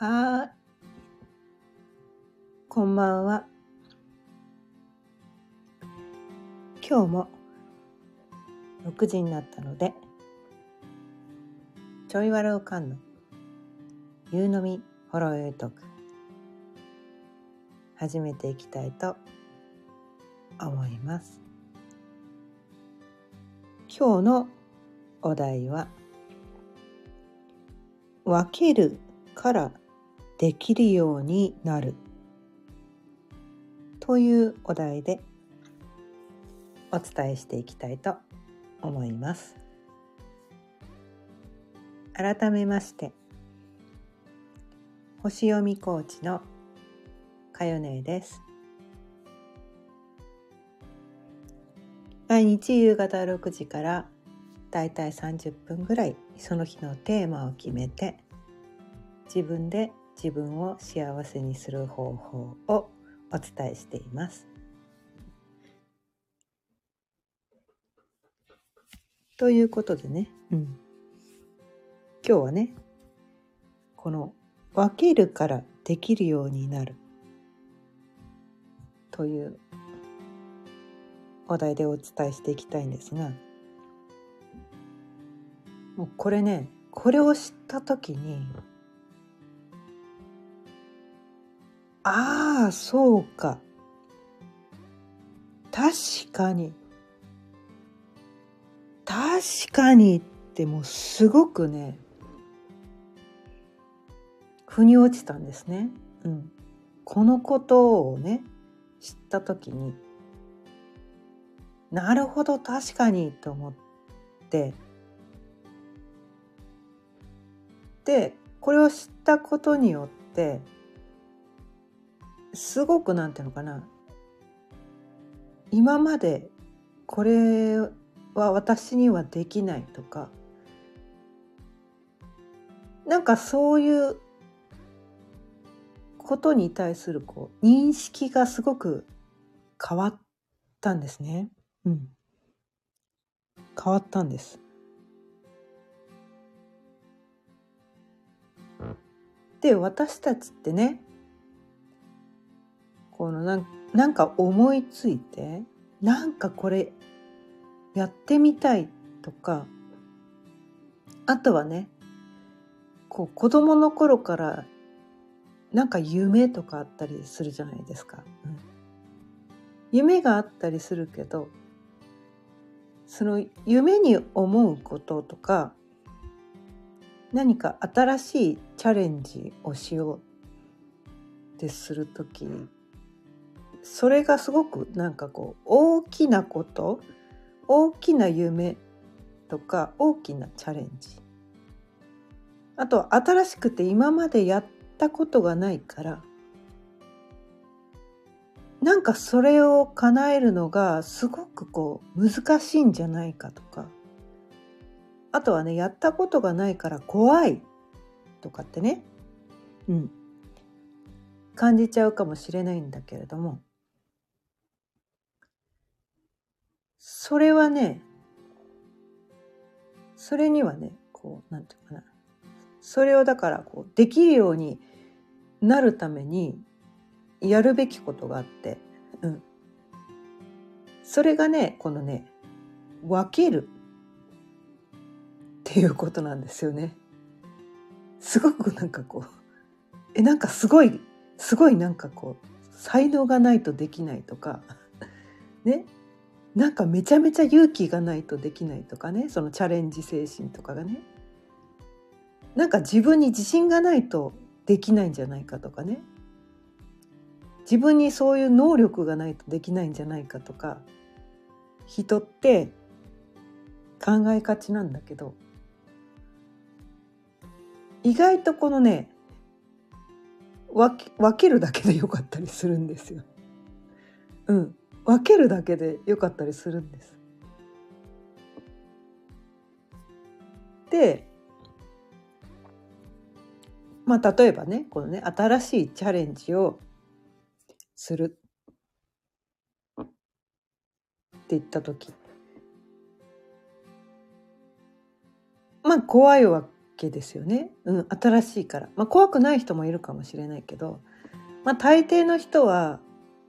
はい。こんばんは。今日も6時になったので、ちょいわるおかんの夕飲みほろよいトーク始めていきたいと思います。今日のお題は分けるからできるようになるというお題でお伝えしていきたいと思います。改めまして星読みコーチのかよねです。毎日夕方6時からだいたい30分ぐらいその日のテーマを決めて自分で自分を幸せにする方法をお伝えしています。ということでね、うん、今日はねこの「分けるからできるようになる」というお題でお伝えしていきたいんですがもうこれねこれを知った時にああそうか。確かに。確かにってもうすごくね腑に落ちたんですね。うん、このことをね知った時になるほど確かにと思って。でこれを知ったことによってすごくなんていうのかな今までこれは私にはできないとかなんかそういうことに対するこう認識がすごく変わったんですね。うん。変わったんです。で私たちってねこのなんなんか思いついてなんかこれやってみたいとかあとはねこう子供の頃からなんか夢とかあったりするじゃないですか。うん、夢があったりするけどその夢に思うこととか何か新しいチャレンジをしようってする時それがすごくなんかこう大きなこと大きな夢とか大きなチャレンジ。あと新しくて今までやったことがないからなんかそれを叶えるのがすごくこう難しいんじゃないかとか。あとはねやったことがないから怖いとかってねうん。感じちゃうかもしれないんだけれどもそれはねそれにはねこうなんていうかな。それをだからこうできるようになるためにやるべきことがあって、うん、それがねこのね分けるっていうことなんですよね。すごくなんかこうえなんかすごいすごいなんかこう才能がないとできないとかね。なんかめちゃめちゃ勇気がないとできないとかねそのチャレンジ精神とかがね。なんか自分に自信がないとできないんじゃないかとかね。自分にそういう能力がないとできないんじゃないかとか。人って考えがちなんだけど。意外とこのね分けるだけでよかったりするんですよ。うん。分けるだけでよかったりするんです。でまあ例えばねこのね新しいチャレンジをするって言った時まあ怖いわけですよね。うん、新しいから。まあ怖くない人もいるかもしれないけど、まあ大抵の人は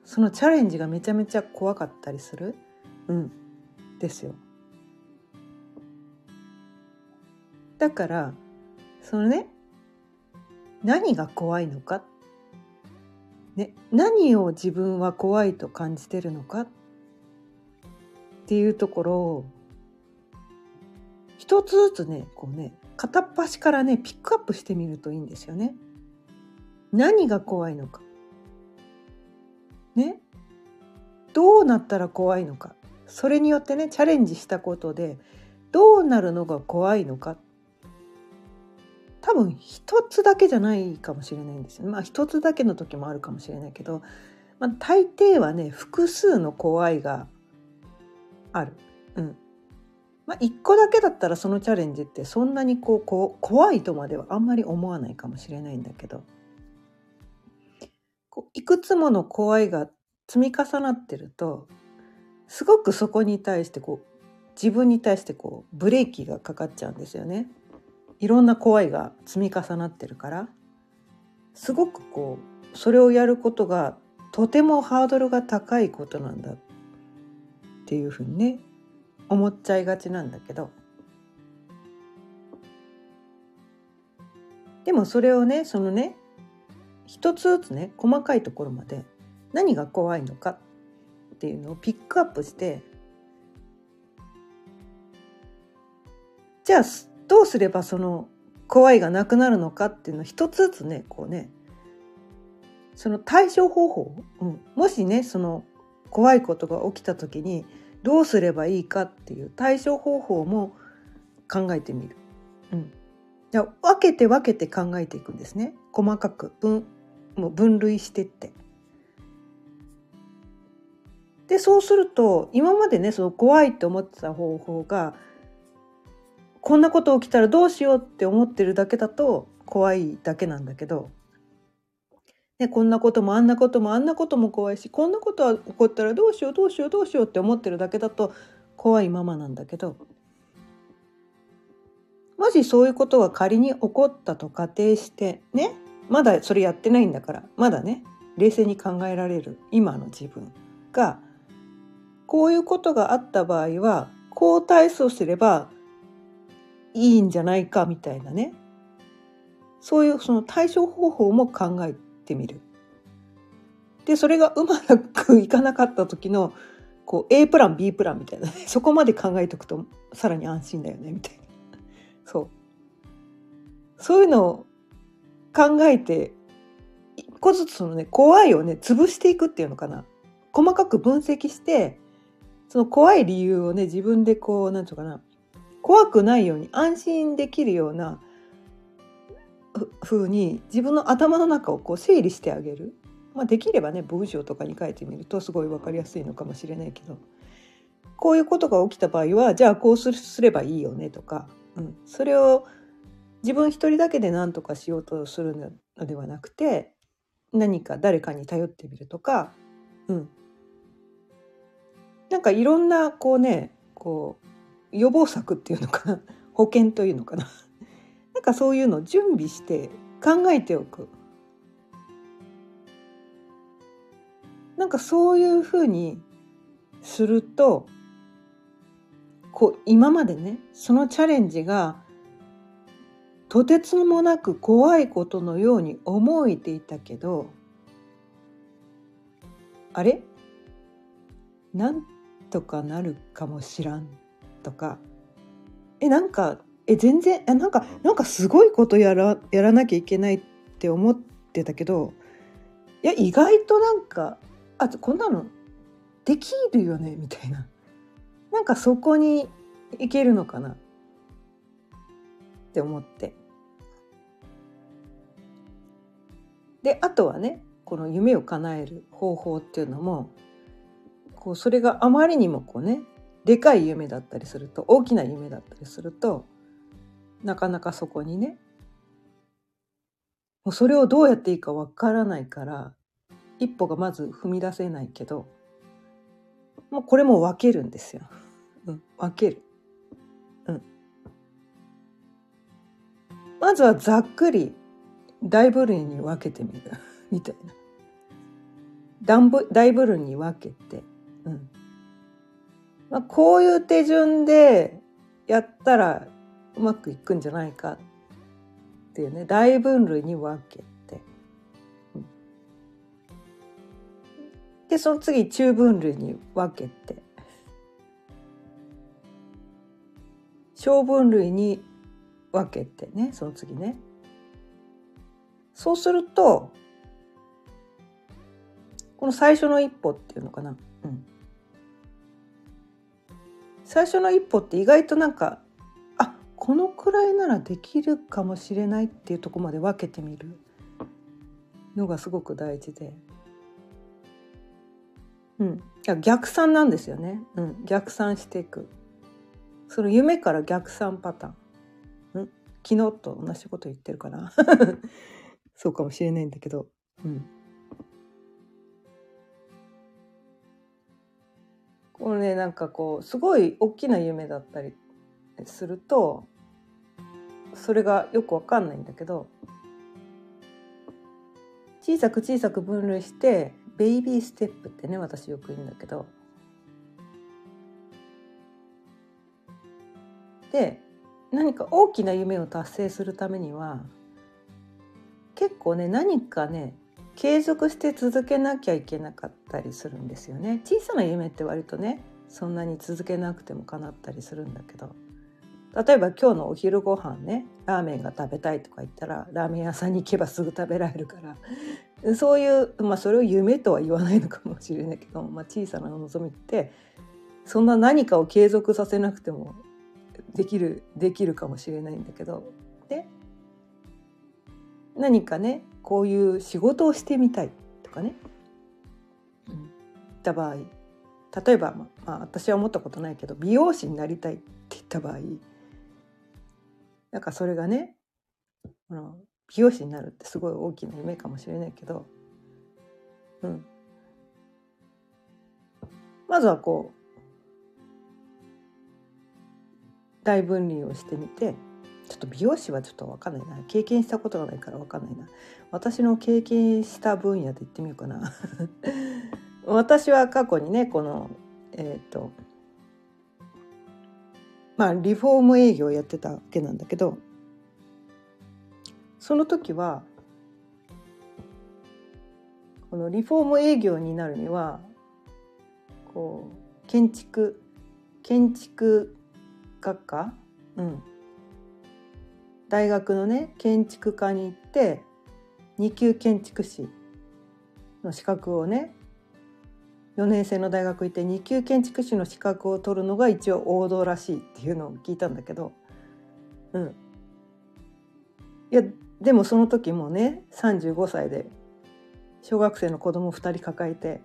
そのチャレンジがめちゃめちゃ怖かったりする？うん、ですよ。だからそのね何が怖いのか、ね、何を自分は怖いと感じてるのか？っていうところを一つずつねこうね片っ端からねピックアップしてみるといいんですよね。何が怖いのか。ね。どうなったら怖いのか。それによってねチャレンジしたことでどうなるのが怖いのか多分一つだけじゃないかもしれないんですよね。まあ一つだけの時もあるかもしれないけど、まあ、大抵はね複数の怖いがある。うん。まあ、1個だけだったらそのチャレンジってそんなにこうこう怖いとまではあんまり思わないかもしれないんだけどこういくつもの怖いが積み重なってるとすごくそこに対してこう自分に対してこうブレーキがかかっちゃうんですよね。いろんな怖いが積み重なってるからすごくこうそれをやることがとてもハードルが高いことなんだっていうふうにね思っちゃいがちなんだけどでもそれをねそのね一つずつね細かいところまで何が怖いのかっていうのをピックアップしてじゃあどうすればその怖いがなくなるのかっていうのを一つずつねこうねその対処方法、うん、もしねその怖いことが起きた時にどうすればいいかっていう対処方法も考えてみる。うん、じゃ分けて分けて考えていくんですね。細かく分もう分類してって。でそうすると今までねその怖いって思ってた方法がこんなこと起きたらどうしようって思ってるだけだと怖いだけなんだけどね、こんなこともあんなこともあんなことも怖いしこんなことは起こったらどうしようどうしようどうしようって思ってるだけだと怖いままなんだけどもしそういうことが仮に起こったと仮定してねまだそれやってないんだからまだね冷静に考えられる今の自分がこういうことがあった場合はこう対処すればいいんじゃないかみたいなね。そういうその対処方法も考えてみる。でそれがうまくいかなかった時のこう A プラン B プランみたいな、ね、そこまで考えておくとさらに安心だよねみたいな。そう。そういうのを考えて一個ずつそのね怖いをね潰していくっていうのかな。細かく分析してその怖い理由をね自分でこう何て言うかな。怖くないように安心できるような風に自分の頭の中をこう整理してあげる、まあ、できればね文章とかに書いてみるとすごい分かりやすいのかもしれないけど。こういうことが起きた場合はじゃあこうすればいいよねとか、うん、それを自分一人だけで何とかしようとするのではなくて何か誰かに頼ってみるとか、うん、なんかいろんなこうねこう予防策っていうのかな。保険というのかな。なんかそういうのを準備して考えておく。なんかそういうふうにするとこう今までねそのチャレンジがとてつもなく怖いことのように思えていたけどあれ？なんとかなるかもしらんとか。えなんかえ全然えなんかなんかすごいことやらやらなきゃいけないって思ってたけどいや意外となんかあこんなのできるよね？みたいな。なんかそこにいけるのかな？って思って。であとはねこの夢を叶える方法っていうのもこうそれがあまりにもこうねでかい夢だったりすると大きな夢だったりするとなかなかそこにねもうそれをどうやっていいかわからないから一歩がまず踏み出せないけどもうこれも分けるんですよ。うん、分ける。うん。まずはざっくり大部類に分けてみる みたいな。大部類に分けて、うん。まあ、こういう手順でやったらうまくいくんじゃないかっていうね。大分類に分けて、うん、でその次中分類に分けて。小分類に分けてねその次ね。そうするとこの最初の一歩っていうのかな、うん、最初の一歩って意外となんかあこのくらいならできるかもしれないっていうとこまで分けてみるのがすごく大事で。うん、逆算なんですよね、うん、逆算していく。その夢から逆算パターン、昨日と同じこと言ってるかな。そうかもしれないんだけど、うん、このねなんかこうすごい大きな夢だったりするとそれがよくわかんないんだけど小さく小さく分類してベイビーステップってね私よく言うんだけど。で何か大きな夢を達成するためには結構ね何かね継続して続けなきゃいけなかったりするんですよね。小さな夢って割とねそんなに続けなくても叶ったりするんだけど。例えば今日のお昼ご飯ねラーメンが食べたいとか言ったらラーメン屋さんに行けばすぐ食べられるから。そういうまあそれを夢とは言わないのかもしれないけど、まあ、小さな望みってそんな何かを継続させなくてもできるできるかもしれないんだけど。で何かねこういう仕事をしてみたいとかね、うん、言った場合例えば、まあ、私は思ったことないけど美容師になりたいって言った場合なんかそれがね美容師になるってすごい大きな夢かもしれないけど、うん、まずはこう大分離をしてみてちょっと美容師はちょっと分かんないな。経験したことがないから分かんないな。私の経験した分野で言ってみようかな。私は過去にねこのえっ、ー、とまあリフォーム営業をやってたわけなんだけどその時はこのリフォーム営業になるにはこう建築建築学科、うん、大学のね建築科に行って2級建築士の資格をね4年生の大学行って2級建築士の資格を取るのが一応王道らしいっていうのを聞いたんだけどうん。いやでもその時もね35歳で小学生の子供2人抱えて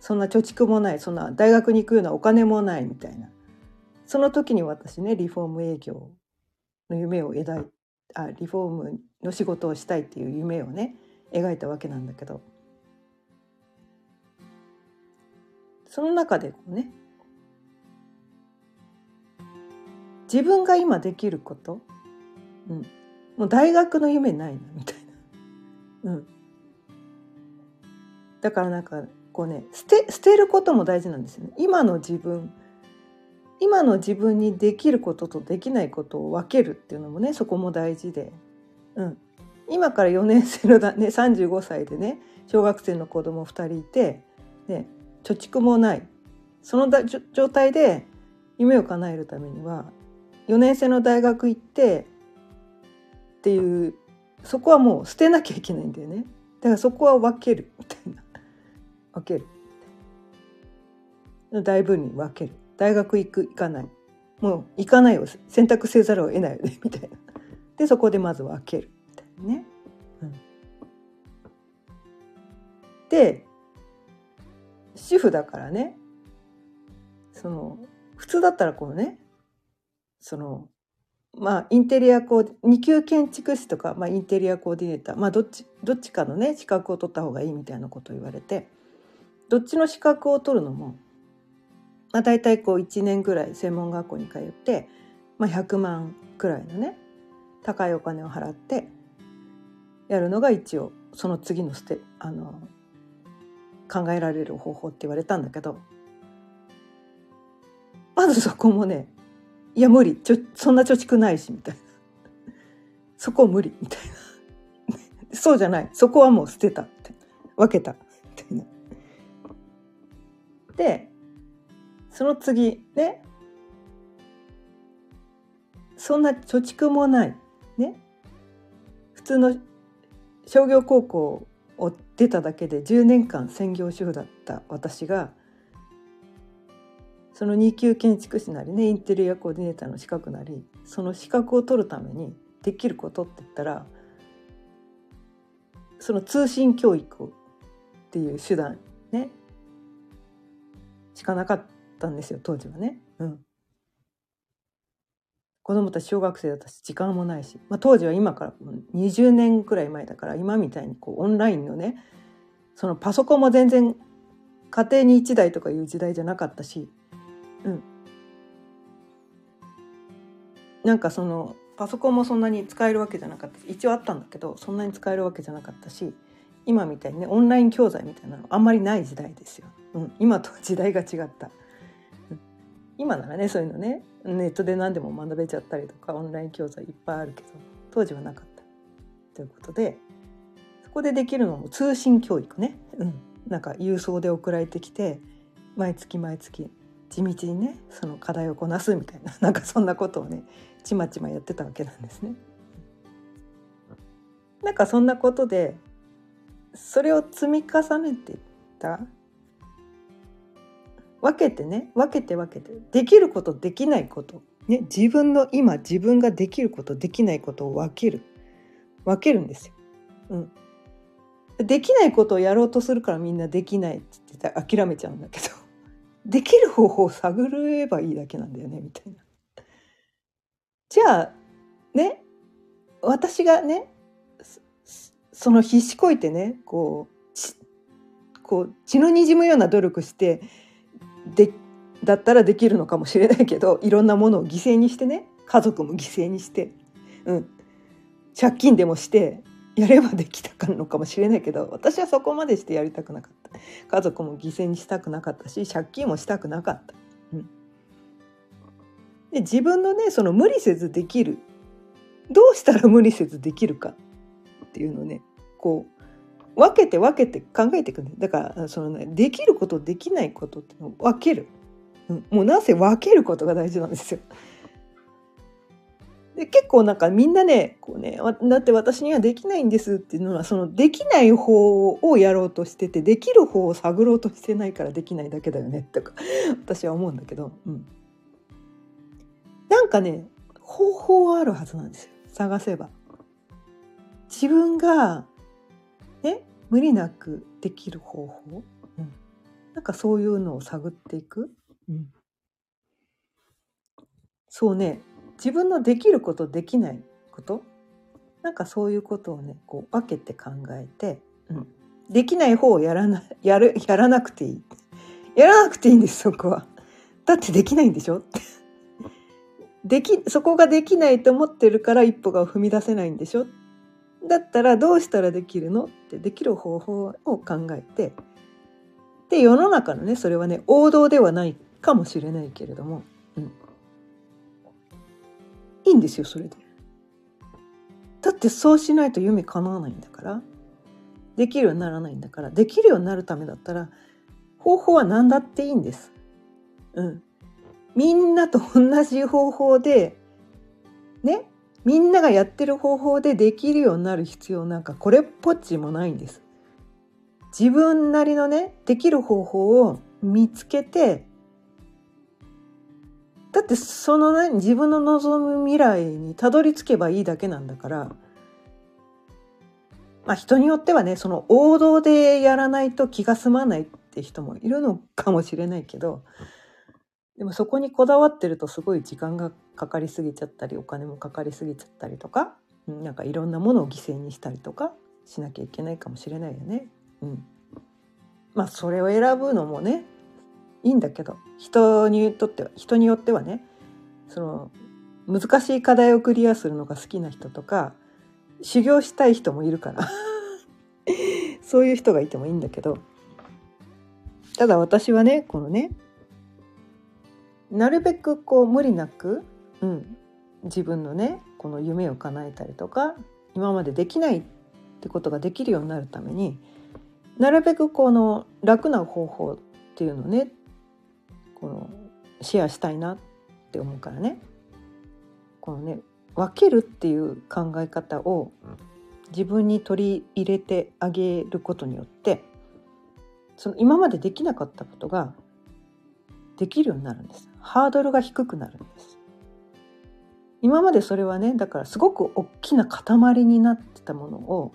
そんな貯蓄もないそんな大学に行くようなお金もないみたいな。その時に私ねリフォーム営業の夢を描いあリフォームの仕事をしたいっていう夢をね描いたわけなんだけど。その中でこうね自分が今できること、うん、もう大学の夢ないなみたいな、うん、だからなんかこうね捨て捨てることも大事なんですよね。今の自分今の自分にできることとできないことを分けるっていうのもねそこも大事で、うん、今から4年生のだ、ね、35歳でね小学生の子供2人いて、ね、貯蓄もない。そのだ状態で夢を叶えるためには4年生の大学行ってっていうそこはもう捨てなきゃいけないんだよね。だからそこは分けるみたいな。分ける。大分に分ける。大学行く行かない。もう行かないを選択せざるを得ないよね。みたいな。でそこでまず分ける。みたいなね。うん、で主婦だからね。その普通だったらこうね。そのまあインテリアコー2級建築士とか、まあ、インテリアコーディネーター。まあどっちどっちかのね資格を取った方がいいみたいなことを言われて。どっちの資格を取るのもまあ、大体こう1年ぐらい専門学校に通って、まあ、100万くらいのね高いお金を払ってやるのが一応その次のステあの考えられる方法って言われたんだけどまずそこもねいや無理ちょそんな貯蓄ないしみたいな。そこ無理みたいな。そうじゃない。そこはもう捨てたって。分けたみたいな。でその次ね。そんな貯蓄もない。ね。普通の商業高校を出ただけで10年間専業主婦だった私がその2級建築士なりねインテリアコーディネーターの資格なりその資格を取るためにできることって言ったらその通信教育っていう手段ね。しかなかったんですよ当時はね。うん子供たち小学生だったし時間もないし、まあ、当時は今から20年くらい前だから今みたいにこうオンラインのねそのパソコンも全然家庭に1台とかいう時代じゃなかったし、うん、なんかそのパソコンもそんなに使えるわけじゃなかった一応あったんだけどそんなに使えるわけじゃなかったし今みたいにねオンライン教材みたいなのあんまりない時代ですよ。うん、今とは時代が違った。今ならねそういうのねネットで何でも学べちゃったりとかオンライン教材いっぱいあるけど当時はなかった。ということでそこでできるのも通信教育ね、うん、なんか郵送で送られてきて毎月毎月地道にねその課題をこなすみたいな なんかそんなことをねちまちまやってたわけなんですね。なんかそんなことでそれを積み重ねていった分けてね分けて分けてできることできないこと、ね、自分の今自分ができることできないことを分ける分けるんですよ。うん、できないことをやろうとするからみんなできないって言って諦めちゃうんだけど できる方法を探ればいいだけなんだよねみたいな。じゃあね私がねその必死こいてねこうこう血のにじむような努力してでだったらできるのかもしれないけどいろんなものを犠牲にしてね家族も犠牲にして、うん、借金でもしてやればできたのかもしれないけど私はそこまでしてやりたくなかった。家族も犠牲にしたくなかったし借金もしたくなかった。うん、で自分のねその無理せずできる。どうしたら無理せずできるかっていうのをねこう分けて分けて考えていくんだだからその、ね、できることできないことってのを分ける、うん、もうなぜ分けることが大事なんですよ。で結構なんかみんなねこうねだって私にはできないんですっていうのはそのできない方をやろうとしててできる方を探ろうとしてないからできないだけだよねとか 私は思うんだけど、うん、なんかね方法はあるはずなんですよ。探せば。自分がね無理なくできる方法、うん、なんかそういうのを探っていく、うん、そうね。自分のできることできないこと？なんかそういうことをねこう分けて考えて、うん、できない方をやらな やるやらなくていい。やらなくていいんですそこは。だってできないんでしょ？っ てできそこができないと思ってるから一歩が踏み出せないんでしょ？だったらどうしたらできるの？ってできる方法を考えてで世の中のねそれはね王道ではないかもしれないけれども、うん、いいんですよそれで。だってそうしないと夢叶わないんだから。できるようにならないんだから。できるようになるためだったら方法は何だっていいんです。うん、みんなと同じ方法でねみんながやってる方法でできるようになる必要なんかこれっぽっちもないんです。自分なりのねできる方法を見つけてだってそのね自分の望む未来にたどり着けばいいだけなんだからまあ人によってはねその王道でやらないと気が済まないって人もいるのかもしれないけどでもそこにこだわってるとすごい時間がかかりすぎちゃったりお金もかかりすぎちゃったりとかなんかいろんなものを犠牲にしたりとかしなきゃいけないかもしれないよね。うん、まあそれを選ぶのもねいいんだけど人にとっては人によってはねその難しい課題をクリアするのが好きな人とか修行したい人もいるから そういう人がいてもいいんだけどただ私はねこのねなるべくこう無理なく、うん、自分のねこの夢を叶えたりとか今までできないってことができるようになるためになるべくこの楽な方法っていうのをねこのシェアしたいなって思うからね。このね分けるっていう考え方を自分に取り入れてあげることによってその今までできなかったことができるようになるんですハードルが低くなるんです今までそれはねだからすごく大きな塊になってたものを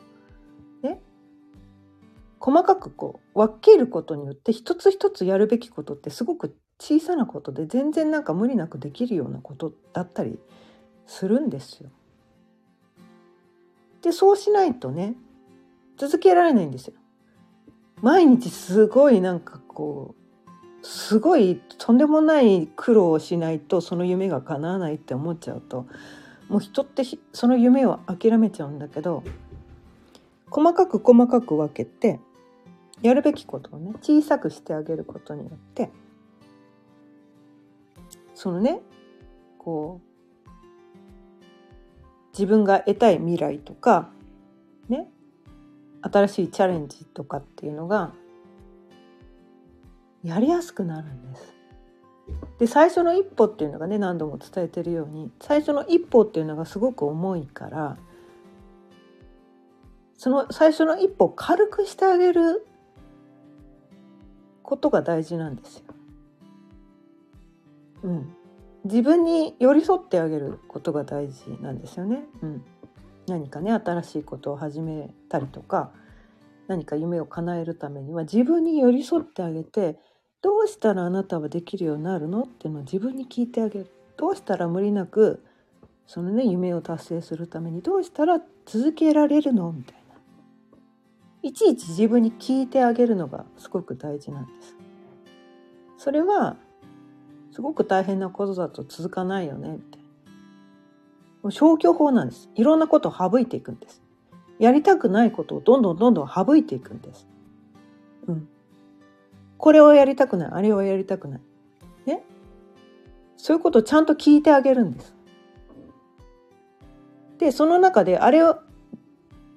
ね細かくこう分けることによって一つ一つやるべきことってすごく小さなことで全然なんか無理なくできるようなことだったりするんですよ。でそうしないとね続けられないんですよ。毎日すごいなんかこうすごいとんでもない苦労をしないとその夢が叶わないって思っちゃうともう人ってその夢を諦めちゃうんだけど細かく細かく分けてやるべきことをね小さくしてあげることによってそのねこう自分が得たい未来とかね新しいチャレンジとかっていうのがやりやすくなるんです。で最初の一歩っていうのがね何度も伝えてるように最初の一歩っていうのがすごく重いからその最初の一歩を軽くしてあげることが大事なんですよ。うん、自分に寄り添ってあげることが大事なんですよね。うん、何かね新しいことを始めたりとか何か夢を叶えるためには自分に寄り添ってあげてどうしたらあなたはできるようになるの？っていうのを自分に聞いてあげるどうしたら無理なくそのね夢を達成するためにどうしたら続けられるの？みたいないちいち自分に聞いてあげるのがすごく大事なんです。それはすごく大変なことだと続かないよねみたいな。消去法なんです。いろんなことを省いていくんです。やりたくないことをどんどんどんどん省いていくんです。うん。これをやりたくない、あれをやりたくない。ね。そういうことをちゃんと聞いてあげるんです。で、その中であれを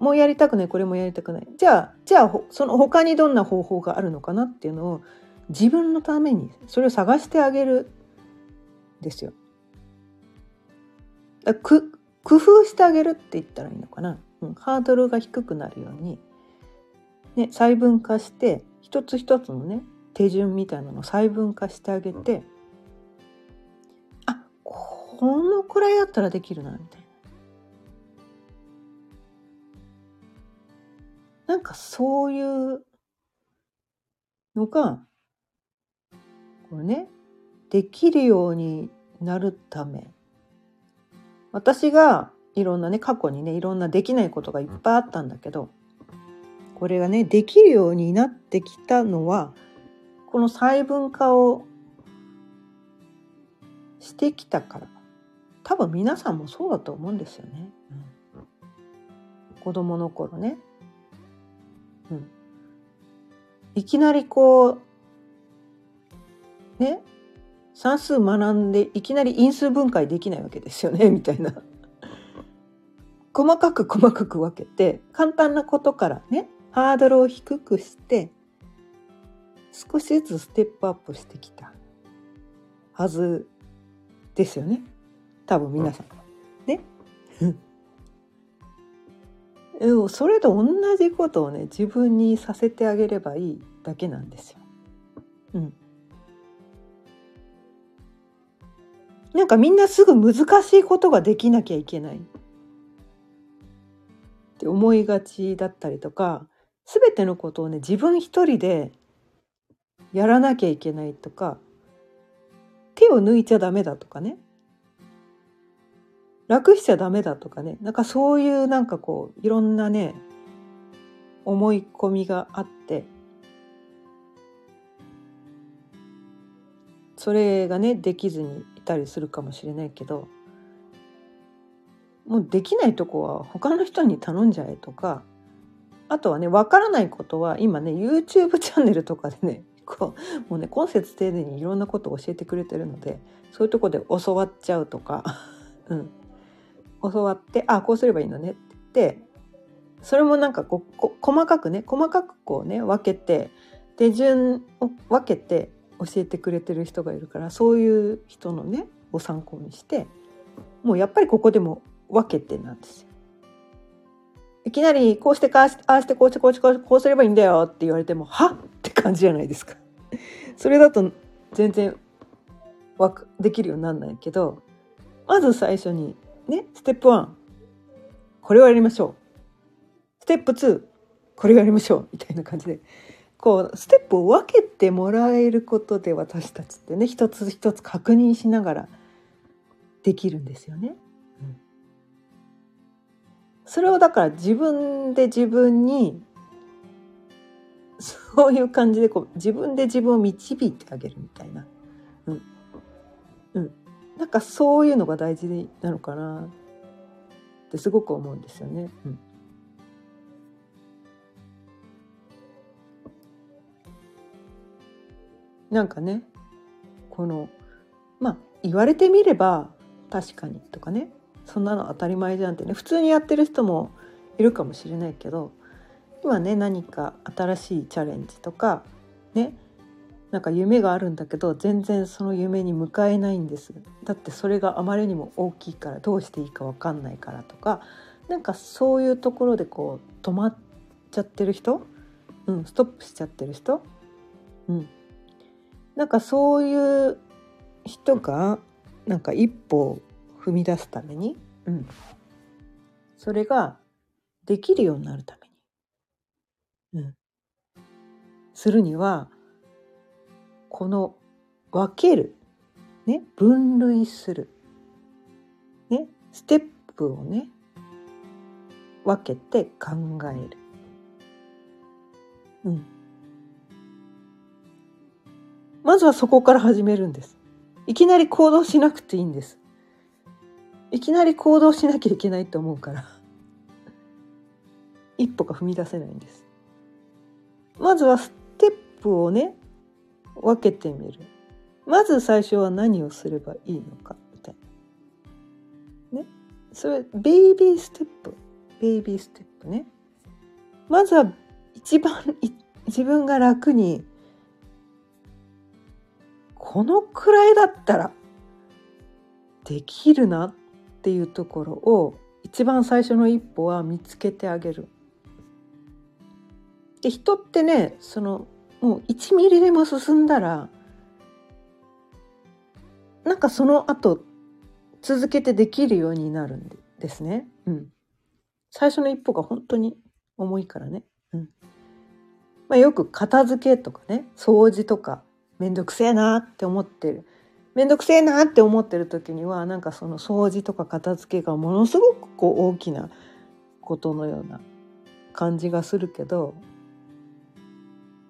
もうやりたくないこれもやりたくないじゃあじゃあその他にどんな方法があるのかなっていうのを自分のためにそれを探してあげるですよ。く工夫してあげるって言ったらいいのかな、うん、ハードルが低くなるように、ね、細分化して一つ一つのね手順みたいなのを細分化してあげてあこのくらいだったらできるなみたいな。なんかそういうのが、これね、できるようになるため、私がいろんなね、過去にね、いろんなできないことがいっぱいあったんだけど、これがね、できるようになってきたのは、この細分化をしてきたから。多分皆さんもそうだと思うんですよね。うん、子供の頃ね、うん、いきなりこうね算数学んでいきなり因数分解できないわけですよね みたいな。細かく細かく分けて簡単なことからねハードルを低くして少しずつステップアップしてきたはずですよね多分皆さん。ね。それと同じことをね自分にさせてあげればいいだけなんですよ。うん。なんかみんなすぐ難しいことができなきゃいけないって思いがちだったりとか全てのことをね自分一人でやらなきゃいけないとか手を抜いちゃダメだとかね楽しちゃダメだとかねなんかそういうなんかこういろんなね思い込みがあってそれがねできずにいたりするかもしれないけどもうできないとこは他の人に頼んじゃえとかあとはね分からないことは今ね YouTube チャンネルとかでね こうもうね今節丁寧にいろんなことを教えてくれてるのでそういうとこで教わっちゃうとか、うん、教わってあこうすればいいのねって言ってそれもなんかこう細かくね細かくこうね分けて手順を分けて教えてくれてる人がいるからそういう人のねを参考にしてもうやっぱりここでも分けてなんですよ。いきなりこうしてかああしてこうしてこうしてこうすればいいんだよって言われてもは？って感じじゃないですか。それだと全然わできるようになんないけどまず最初にねステップ1これをやりましょう。ステップ2これをやりましょう。みたいな感じで。こうステップを分けてもらえることで私たちってね一つ一つ確認しながらできるんですよね。それをだから自分で自分に そういう感じでこう自分で自分を導いてあげるみたいな、うん。うん、なんかそういうのが大事なのかなってすごく思うんですよね。うん。なんかねこのまあ言われてみれば確かにとかね。そんなの当たり前じゃんってね。普通にやってる人もいるかもしれないけど今ね何か新しいチャレンジとかねなんか夢があるんだけど全然その夢に向かえないんです。だってそれがあまりにも大きいからどうしていいか分かんないからとかなんかそういうところでこう止まっちゃってる人、うん、ストップしちゃってる人、うん、なんかそういう人がなんか一歩踏み出すために、うん、それができるようになるために、うん、するにはこの分ける、ね、分類する、ね、ステップをね分けて考える。うんまずはそこから始めるんです。いきなり行動しなくていいんです。いきなり行動しなきゃいけないと思うから 一歩が踏み出せないんです。まずはステップをね分けてみる。まず最初は何をすればいいのかみたいな。ね。それベイビーステップ。ベイビーステップね。まずは一番 自分が楽にこのくらいだったらできるなっていうところを一番最初の一歩は見つけてあげる。で人ってねそのもう1ミリでも進んだらなんかその後続けてできるようになるんですね。うん、最初の一歩が本当に重いからね。うんまあ、よく片付けとかね掃除とか面倒くせえなって思ってる面倒くせえなって思ってる時にはなんかその掃除とか片付けがものすごくこう大きなことのような感じがするけど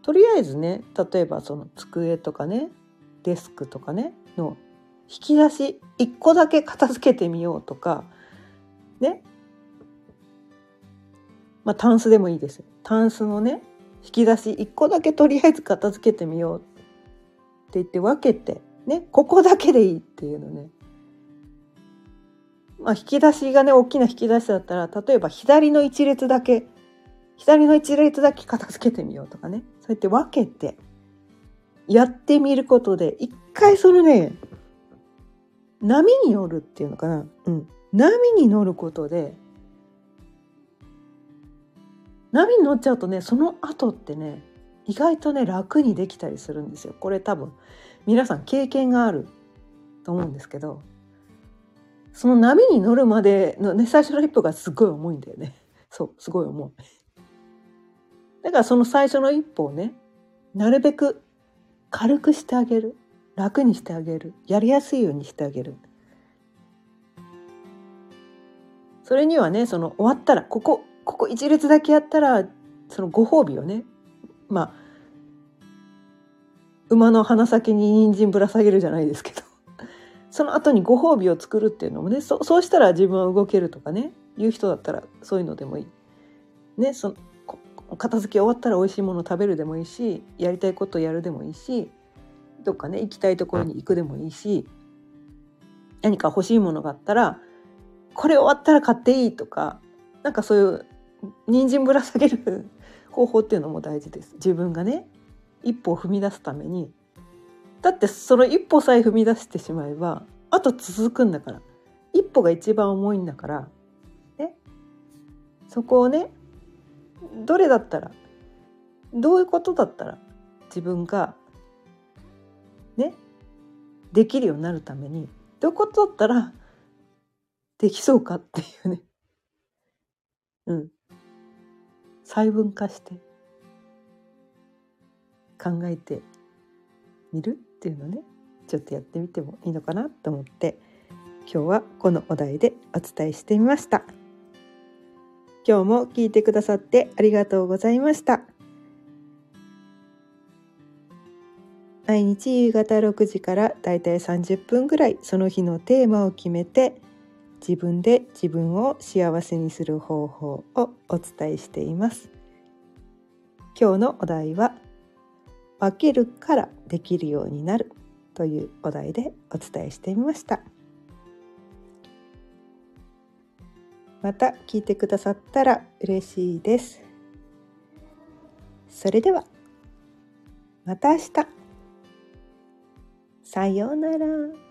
とりあえずね例えばその机とかねデスクとかねの引き出し1個だけ片付けてみようとかね。まあタンスでもいいですよ。タンスのね引き出し1個だけとりあえず片付けてみようって言って分けてねここだけでいいっていうのね。まあ引き出しがね大きな引き出しだったら例えば左の一列だけ左の一列だけ片付けてみようとかね。そうやって分けてやってみることで一回そのね波に乗るっていうのかな、うん、波に乗ることで波に乗っちゃうとねその後ってね意外とね楽にできたりするんですよ。これ多分皆さん経験があると思うんですけどその波に乗るまでのね最初の一歩がすごい重いんだよね。そうすごい重い。だからその最初の一歩をねなるべく軽くしてあげる楽にしてあげるやりやすいようにしてあげる。それにはねその終わったらここここ一列だけやったらそのご褒美をねまあ馬の鼻先に人参ぶら下げるじゃないですけど。その後にご褒美を作るっていうのもねそそうしたら自分は動けるとかねいう人だったらそういうのでもいい。ねそ片付け終わったら美味しいもの食べるでもいいしやりたいことやるでもいいしどっかね行きたいところに行くでもいいし何か欲しいものがあったらこれ終わったら買っていいとかなんかそういう人参ぶら下げる方法っていうのも大事です。自分がね。一歩を踏み出すためにだってその一歩さえ踏み出してしまえばあと続くんだから。一歩が一番重いんだから。ね。そこをねどれだったらどういうことだったら自分がねできるようになるためにどういうことだったらできそうかっていうね。うん。細分化して。考えてみるっていうのねちょっとやってみてもいいのかなと思って今日はこのお題でお伝えしてみました。今日も聞いてくださってありがとうございました。毎日夕方6時からだいたい30分ぐらいその日のテーマを決めて自分で自分を幸せにする方法をお伝えしています。今日のお題は分けるからできるようになるというお題でお伝えしてみました。また聞いてくださったら嬉しいです。それではまた明日。さようなら。